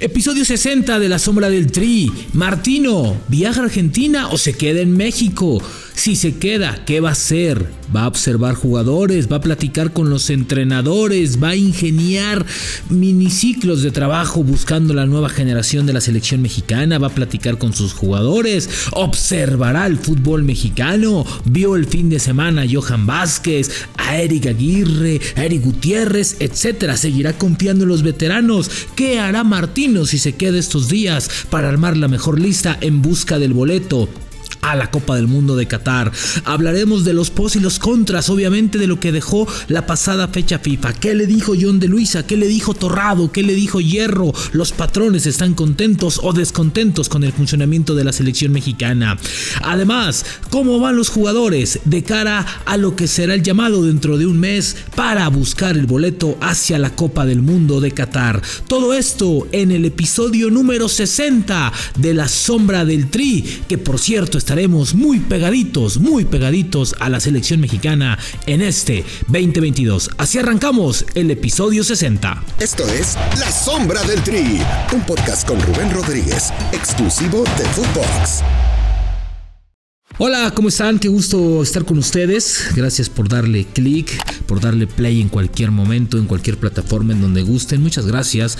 Episodio 60 de La Sombra del Tri. Martino, ¿viaja a Argentina o se queda en México? Si se queda, ¿qué va a hacer? Va a observar jugadores, va a platicar con los entrenadores, va a ingeniar miniciclos de trabajo buscando la nueva generación de la selección mexicana, va a platicar con sus jugadores, observará el fútbol mexicano, vio el fin de semana a Johan Vázquez, a Eric Aguirre, a Eric Gutiérrez, etc. Seguirá confiando en los veteranos. ¿Qué hará Martino si se queda estos días para armar la mejor lista en busca del boleto? A la Copa del Mundo de Qatar. Hablaremos de los pos y los contras, obviamente de lo que dejó la pasada fecha FIFA. ¿Qué le dijo John de Luisa? ¿Qué le dijo Torrado? ¿Qué le dijo Hierro? ¿Los patrones están contentos o descontentos con el funcionamiento de la selección mexicana? Además, ¿cómo van los jugadores de cara a lo que será el llamado dentro de un mes para buscar el boleto hacia la Copa del Mundo de Qatar? Todo esto en el episodio número 60 de La Sombra del Tri, que por cierto está estaremos muy pegaditos, muy pegaditos a la selección mexicana en este 2022. Así arrancamos el episodio 60. Esto es La Sombra del Tri, un podcast con Rubén Rodríguez, exclusivo de Footbox. Hola, ¿cómo están? Qué gusto estar con ustedes. Gracias por darle clic, por darle play en cualquier momento, en cualquier plataforma en donde gusten. Muchas gracias.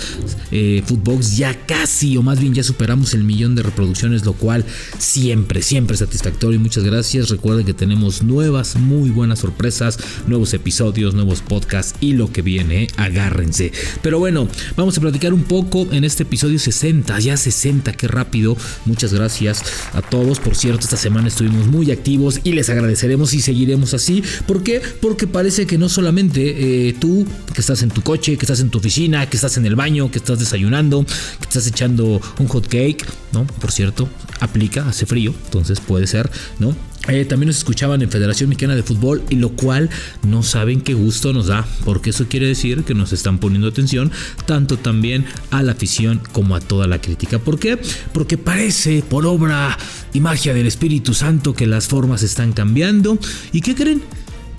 Eh, Footbox ya casi, o más bien ya superamos el millón de reproducciones, lo cual siempre, siempre satisfactorio. Muchas gracias. Recuerden que tenemos nuevas, muy buenas sorpresas, nuevos episodios, nuevos podcasts y lo que viene. Agárrense. Pero bueno, vamos a platicar un poco en este episodio 60. Ya 60, qué rápido. Muchas gracias a todos. Por cierto, esta semana estuvimos muy activos y les agradeceremos y seguiremos así. ¿Por qué? Porque parece que no solamente eh, tú, que estás en tu coche, que estás en tu oficina, que estás en el baño, que estás desayunando, que estás echando un hot cake, ¿no? Por cierto, aplica, hace frío, entonces puede ser, ¿no? Eh, también nos escuchaban en Federación Mexicana de Fútbol y lo cual no saben qué gusto nos da, porque eso quiere decir que nos están poniendo atención tanto también a la afición como a toda la crítica. ¿Por qué? Porque parece por obra y magia del Espíritu Santo que las formas están cambiando. ¿Y qué creen?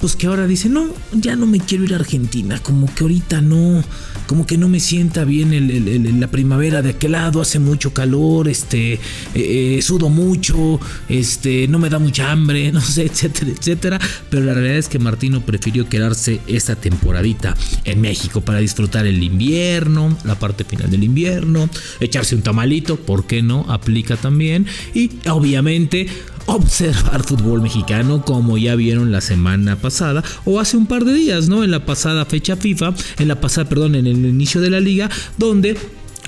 Pues que ahora dice, no, ya no me quiero ir a Argentina, como que ahorita no, como que no me sienta bien la primavera de aquel lado, hace mucho calor, este, eh, eh, sudo mucho, este, no me da mucha hambre, no sé, etcétera, etcétera, pero la realidad es que Martino prefirió quedarse esta temporadita en México para disfrutar el invierno, la parte final del invierno, echarse un tamalito, ¿por qué no? Aplica también, y obviamente observar fútbol mexicano como ya vieron la semana pasada o hace un par de días, ¿no? En la pasada fecha FIFA, en la pasada, perdón, en el inicio de la liga, donde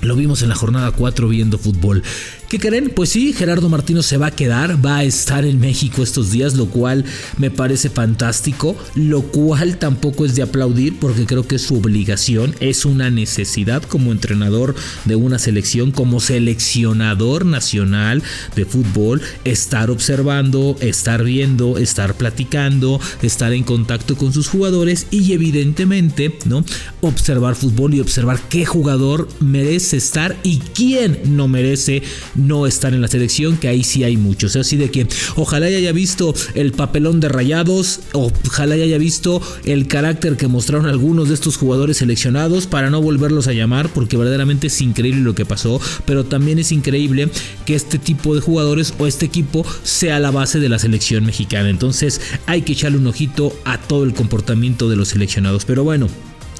lo vimos en la jornada 4 viendo fútbol. ¿Qué creen? Pues sí, Gerardo Martino se va a quedar, va a estar en México estos días, lo cual me parece fantástico, lo cual tampoco es de aplaudir porque creo que es su obligación, es una necesidad como entrenador de una selección, como seleccionador nacional de fútbol, estar observando, estar viendo, estar platicando, estar en contacto con sus jugadores y evidentemente, ¿no? Observar fútbol y observar qué jugador merece estar y quién no merece no estar en la selección, que ahí sí hay muchos. Así de que ojalá haya visto el papelón de rayados, ojalá haya visto el carácter que mostraron algunos de estos jugadores seleccionados para no volverlos a llamar, porque verdaderamente es increíble lo que pasó, pero también es increíble que este tipo de jugadores o este equipo sea la base de la selección mexicana. Entonces hay que echarle un ojito a todo el comportamiento de los seleccionados. Pero bueno.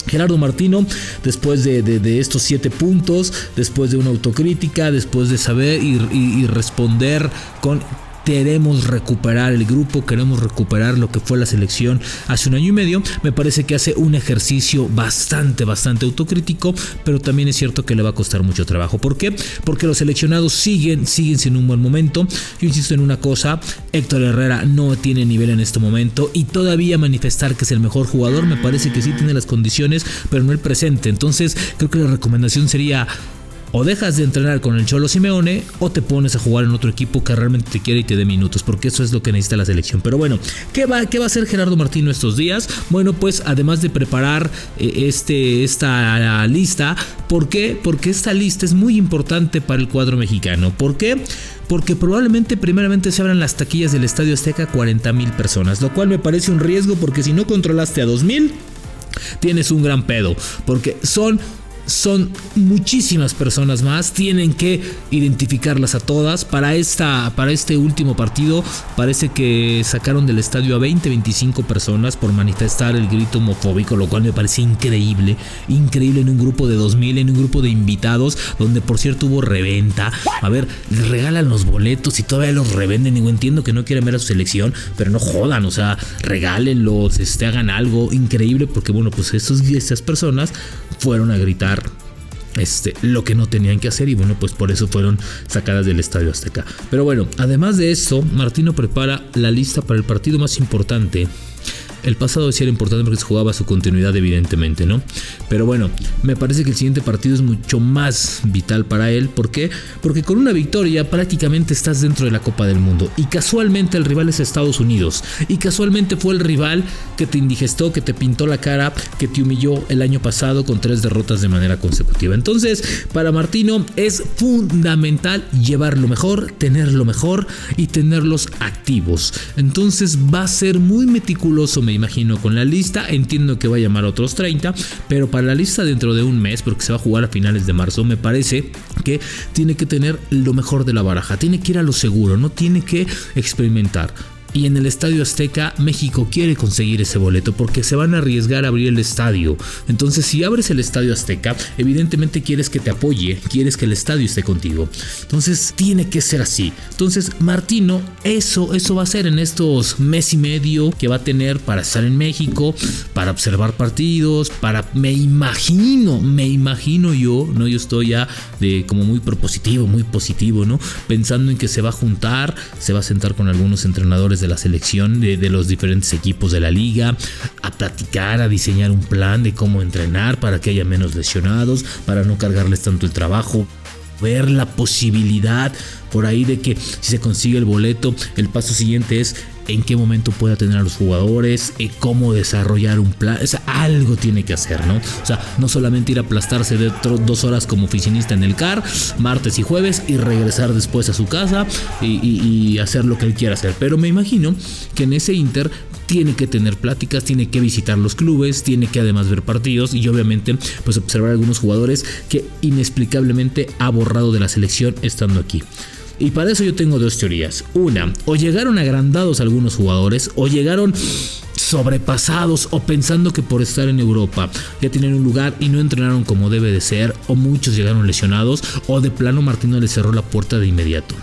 Gerardo Martino, después de, estos siete puntos, después de una autocrítica, después de saber y responder con queremos recuperar el grupo, queremos recuperar lo que fue la selección hace un año y medio. Me parece que hace un ejercicio bastante, bastante autocrítico, pero también es cierto que le va a costar mucho trabajo. ¿Por qué? Porque los seleccionados siguen, siguen sin un buen momento. Yo insisto en una cosa, Héctor Herrera no tiene nivel en este momento y todavía manifestar que es el mejor jugador, me parece que sí tiene las condiciones, pero no el presente. Entonces creo que la recomendación sería o dejas de entrenar con el Cholo Simeone o te pones a jugar en otro equipo que realmente te quiere y te dé minutos, porque eso es lo que necesita la selección. Pero bueno, ¿qué va, qué va a hacer Gerardo Martino estos días? Bueno, pues además de preparar eh, este, esta lista, ¿por qué? Porque esta lista es muy importante para el cuadro mexicano. ¿Por qué? porque probablemente primeramente se abran las taquillas del Estadio Azteca 40 mil personas, lo cual me parece un riesgo porque si no controlaste a 2 mil, tienes un gran pedo, porque son son muchísimas personas más, tienen que identificarlas a todas. Para, esta, para este último partido parece que sacaron del estadio a 20, 25 personas por manifestar el grito homofóbico, lo cual me parece increíble, increíble en un grupo de 2000, en un grupo de invitados, donde por cierto hubo reventa. A ver, les regalan los boletos y todavía los revenden. Y entiendo que no quieren ver a su selección, pero no jodan, o sea, regálenlos, este, hagan algo increíble, porque bueno, pues estos, estas personas fueron a gritar este, lo que no tenían que hacer y bueno, pues por eso fueron sacadas del Estadio Azteca. Pero bueno, además de eso, Martino prepara la lista para el partido más importante el pasado sí era importante porque se jugaba su continuidad, evidentemente, ¿no? Pero bueno, me parece que el siguiente partido es mucho más vital para él. ¿Por qué? Porque con una victoria prácticamente estás dentro de la Copa del Mundo. Y casualmente el rival es Estados Unidos. Y casualmente fue el rival que te indigestó, que te pintó la cara, que te humilló el año pasado con tres derrotas de manera consecutiva. Entonces, para Martino es fundamental llevar lo mejor, tener lo mejor y tenerlos activos. Entonces va a ser muy meticuloso, me imagino, con la lista. Entiendo que va a llamar a otros 30, pero para la lista dentro de un mes, porque se va a jugar a finales de marzo, me parece que tiene que tener lo mejor de la baraja. Tiene que ir a lo seguro, no tiene que experimentar y en el Estadio Azteca México quiere conseguir ese boleto porque se van a arriesgar a abrir el estadio. Entonces si abres el Estadio Azteca, evidentemente quieres que te apoye, quieres que el estadio esté contigo. Entonces tiene que ser así. Entonces Martino, eso, eso va a ser en estos mes y medio que va a tener para estar en México, para observar partidos, para, me imagino, me imagino yo, no, yo estoy ya de como muy propositivo, muy positivo, ¿no? Pensando en que se va a juntar, se va a sentar con algunos entrenadores de la selección de, de, los diferentes equipos de la liga, a platicar, a diseñar un plan de cómo entrenar para que haya menos lesionados, para no cargarles tanto el trabajo ver la posibilidad por ahí de que si se consigue el boleto, el paso siguiente es en qué momento pueda tener a los jugadores, eh, cómo desarrollar un plan, o sea, algo tiene que hacer, ¿no? O sea, no solamente ir a aplastarse de dos horas como oficinista en el CAR, martes y jueves, y regresar después a su casa y, hacer lo que él quiera hacer. Pero me imagino que en ese Inter tiene que tener pláticas, tiene que visitar los clubes, tiene que además ver partidos y obviamente pues observar algunos jugadores que inexplicablemente ha borrado de la selección estando aquí. Y para eso yo tengo dos teorías. Una, o llegaron agrandados algunos jugadores, o llegaron sobrepasados o pensando que por estar en Europa ya tienen un lugar y no entrenaron como debe de ser, o muchos llegaron lesionados, o de plano Martino les cerró la puerta de inmediato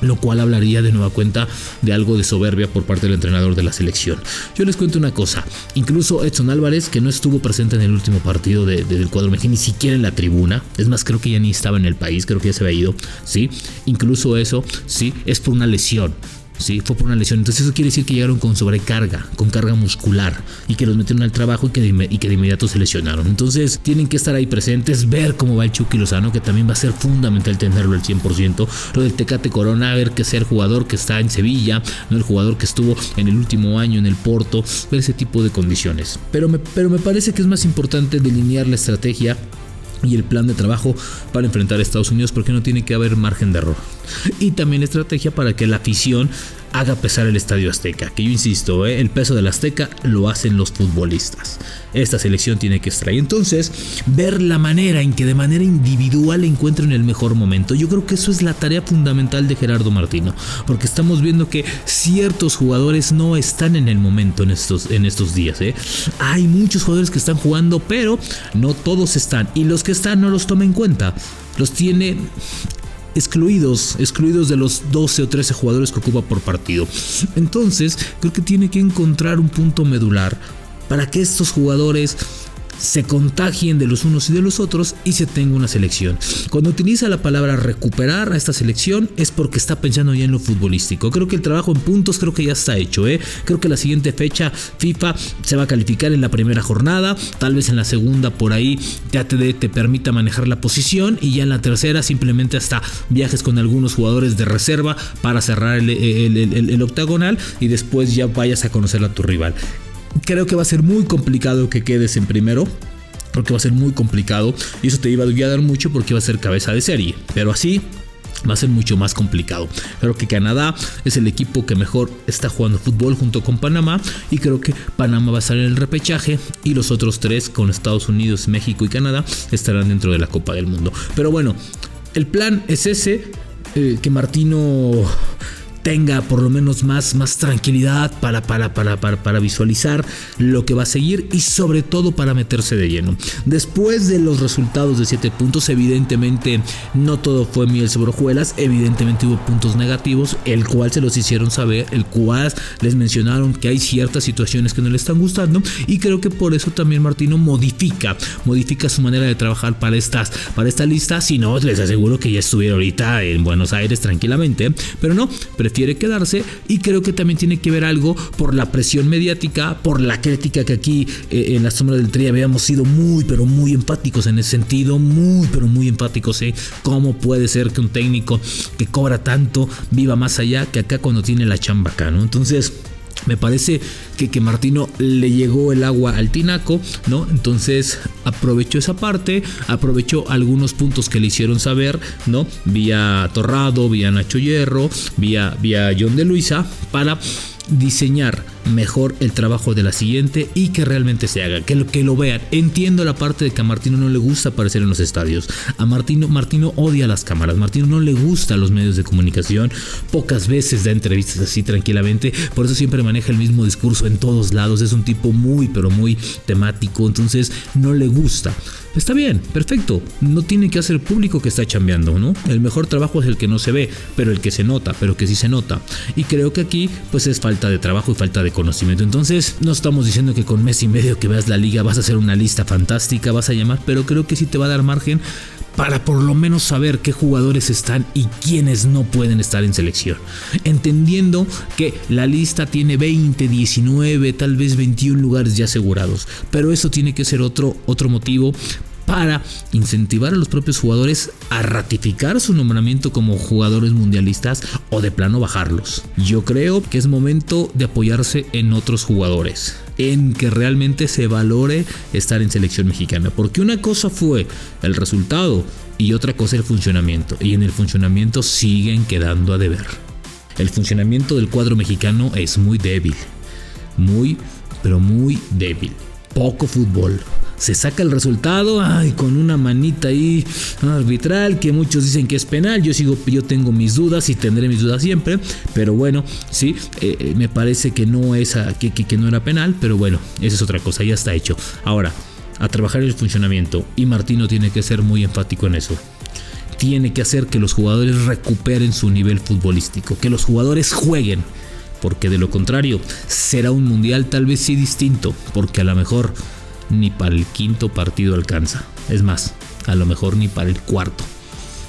lo cual hablaría de nueva cuenta de algo de soberbia por parte del entrenador de la selección. Yo les cuento una cosa, incluso Edson Álvarez, que no estuvo presente en el último partido del cuadro mexicano, ni siquiera en la tribuna, es más, creo que ya ni estaba en el país, creo que ya se había ido, sí, incluso eso, sí, es por una lesión. ¿Sí? Fue por una lesión. Entonces eso quiere decir que llegaron con sobrecarga, con carga muscular y que los metieron al trabajo y que, de, y que de inmediato se lesionaron. Entonces tienen que estar ahí presentes, ver cómo va el Chucky Lozano, que también va a ser fundamental tenerlo al 100%. Lo del Tecate Corona, ver que sea el jugador que está en Sevilla, no el jugador que estuvo en el último año en el Porto, ver ese tipo de condiciones. Pero me, pero me parece que es más importante delinear la estrategia y el plan de trabajo para enfrentar a Estados Unidos porque no tiene que haber margen de error. Y también estrategia para que la afición haga pesar el Estadio Azteca. Que yo insisto, ¿eh? el peso del Azteca lo hacen los futbolistas. Esta selección tiene que estar ahí. Entonces, ver la manera en que de manera individual encuentren el mejor momento. Yo creo que eso es la tarea fundamental de Gerardo Martino. Porque estamos viendo que ciertos jugadores no están en el momento en estos, en estos días. ¿eh? Hay muchos jugadores que están jugando, pero no todos están. Y los que están no los toma en cuenta los tiene excluidos, excluidos de los 12 o 13 jugadores que ocupa por partido. Entonces, creo que tiene que encontrar un punto medular para que estos jugadores se contagien de los unos y de los otros y se tenga una selección. Cuando utiliza la palabra recuperar a esta selección es porque está pensando ya en lo futbolístico. Creo que el trabajo en puntos creo que ya está hecho. ¿eh? Creo que la siguiente fecha FIFA se va a calificar en la primera jornada, tal vez en la segunda por ahí ya te, te permita manejar la posición y ya en la tercera simplemente hasta viajes con algunos jugadores de reserva para cerrar el octagonal y después ya vayas a conocer a tu rival. Creo que va a ser muy complicado que quedes en primero. Porque va a ser muy complicado. Y eso te iba a dar mucho porque iba a ser cabeza de serie. Pero así va a ser mucho más complicado. Creo que Canadá es el equipo que mejor está jugando fútbol junto con Panamá y creo que Panamá va a estar en el repechaje y los otros tres con Estados Unidos, México y Canadá estarán dentro de la Copa del Mundo. Pero bueno, el plan es ese, eh, que Martino tenga por lo menos más, más tranquilidad para, para, para, para, visualizar lo que va a seguir y sobre todo para meterse de lleno. Después de los resultados de 7 puntos, evidentemente no todo fue miel sobre hojuelas, evidentemente hubo puntos negativos, el cual se los hicieron saber, el cual les mencionaron que hay ciertas situaciones que no le están gustando y creo que por eso también Martino modifica, modifica su manera de trabajar para estas, para esta lista, si no les aseguro que ya estuviera ahorita en Buenos Aires tranquilamente, pero no, quiere quedarse y creo que también tiene que ver algo por la presión mediática, por la crítica que aquí eh, en la sombra del tri habíamos sido muy pero muy empáticos en ese sentido, muy pero muy empáticos, ¿eh? ¿Cómo puede ser que un técnico que cobra tanto viva más allá que acá cuando tiene la chamba acá, ¿no? Entonces... Me parece que, que Martino le llegó el agua al tinaco, ¿no? Entonces aprovechó esa parte, aprovechó algunos puntos que le hicieron saber, ¿no? Vía Torrado, vía Nacho Hierro, vía, vía John de Luisa, para diseñar mejor el trabajo de la siguiente y que realmente se haga, que lo, que lo vean. Entiendo la parte de que a Martino no le gusta aparecer en los estadios. A Martino, Martino odia las cámaras, Martino no le gusta los medios de comunicación, pocas veces da entrevistas así tranquilamente, por eso siempre maneja el mismo discurso en todos lados, es un tipo muy pero muy temático, entonces no le gusta. Está bien, perfecto. No tiene que hacer público que está chambeando, ¿no? El mejor trabajo es el que no se ve, pero el que se nota, pero que sí se nota. Y creo que aquí, pues es falta de trabajo y falta de conocimiento. Entonces, no estamos diciendo que con mes y medio que veas la liga vas a hacer una lista fantástica, vas a llamar, pero creo que sí te va a dar margen para por lo menos saber qué jugadores están y quiénes no pueden estar en selección. Entendiendo que la lista tiene 20, 19, tal vez 21 lugares ya asegurados, pero eso tiene que ser otro, otro motivo para incentivar a los propios jugadores a ratificar su nombramiento como jugadores mundialistas o de plano bajarlos. Yo creo que es momento de apoyarse en otros jugadores, en que realmente se valore estar en selección mexicana, porque una cosa fue el resultado y otra cosa el funcionamiento, y en el funcionamiento siguen quedando a deber. El funcionamiento del cuadro mexicano es muy débil, muy, pero muy débil. Poco fútbol, se saca el resultado ay, con una manita ahí arbitral que muchos dicen que es penal. Yo sigo, yo tengo mis dudas y tendré mis dudas siempre, pero bueno, sí, eh, eh, me parece que no es que, que, no era penal, pero bueno, esa es otra cosa, ya está hecho. Ahora, a trabajar el funcionamiento y Martino tiene que ser muy enfático en eso tiene que hacer que los jugadores recuperen su nivel futbolístico, que los jugadores jueguen, porque de lo contrario será un mundial tal vez sí distinto, porque a lo mejor ni para el quinto partido alcanza. Es más, a lo mejor ni para el cuarto.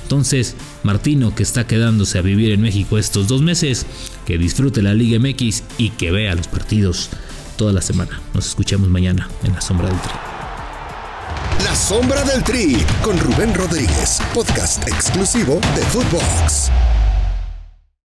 Entonces, Martino, que está quedándose a vivir en México estos dos meses, que disfrute la Liga MX y que vea los partidos toda la semana. Nos escuchamos mañana en La Sombra del Tri. La Sombra del Tri con Rubén Rodríguez, podcast exclusivo de Footbox.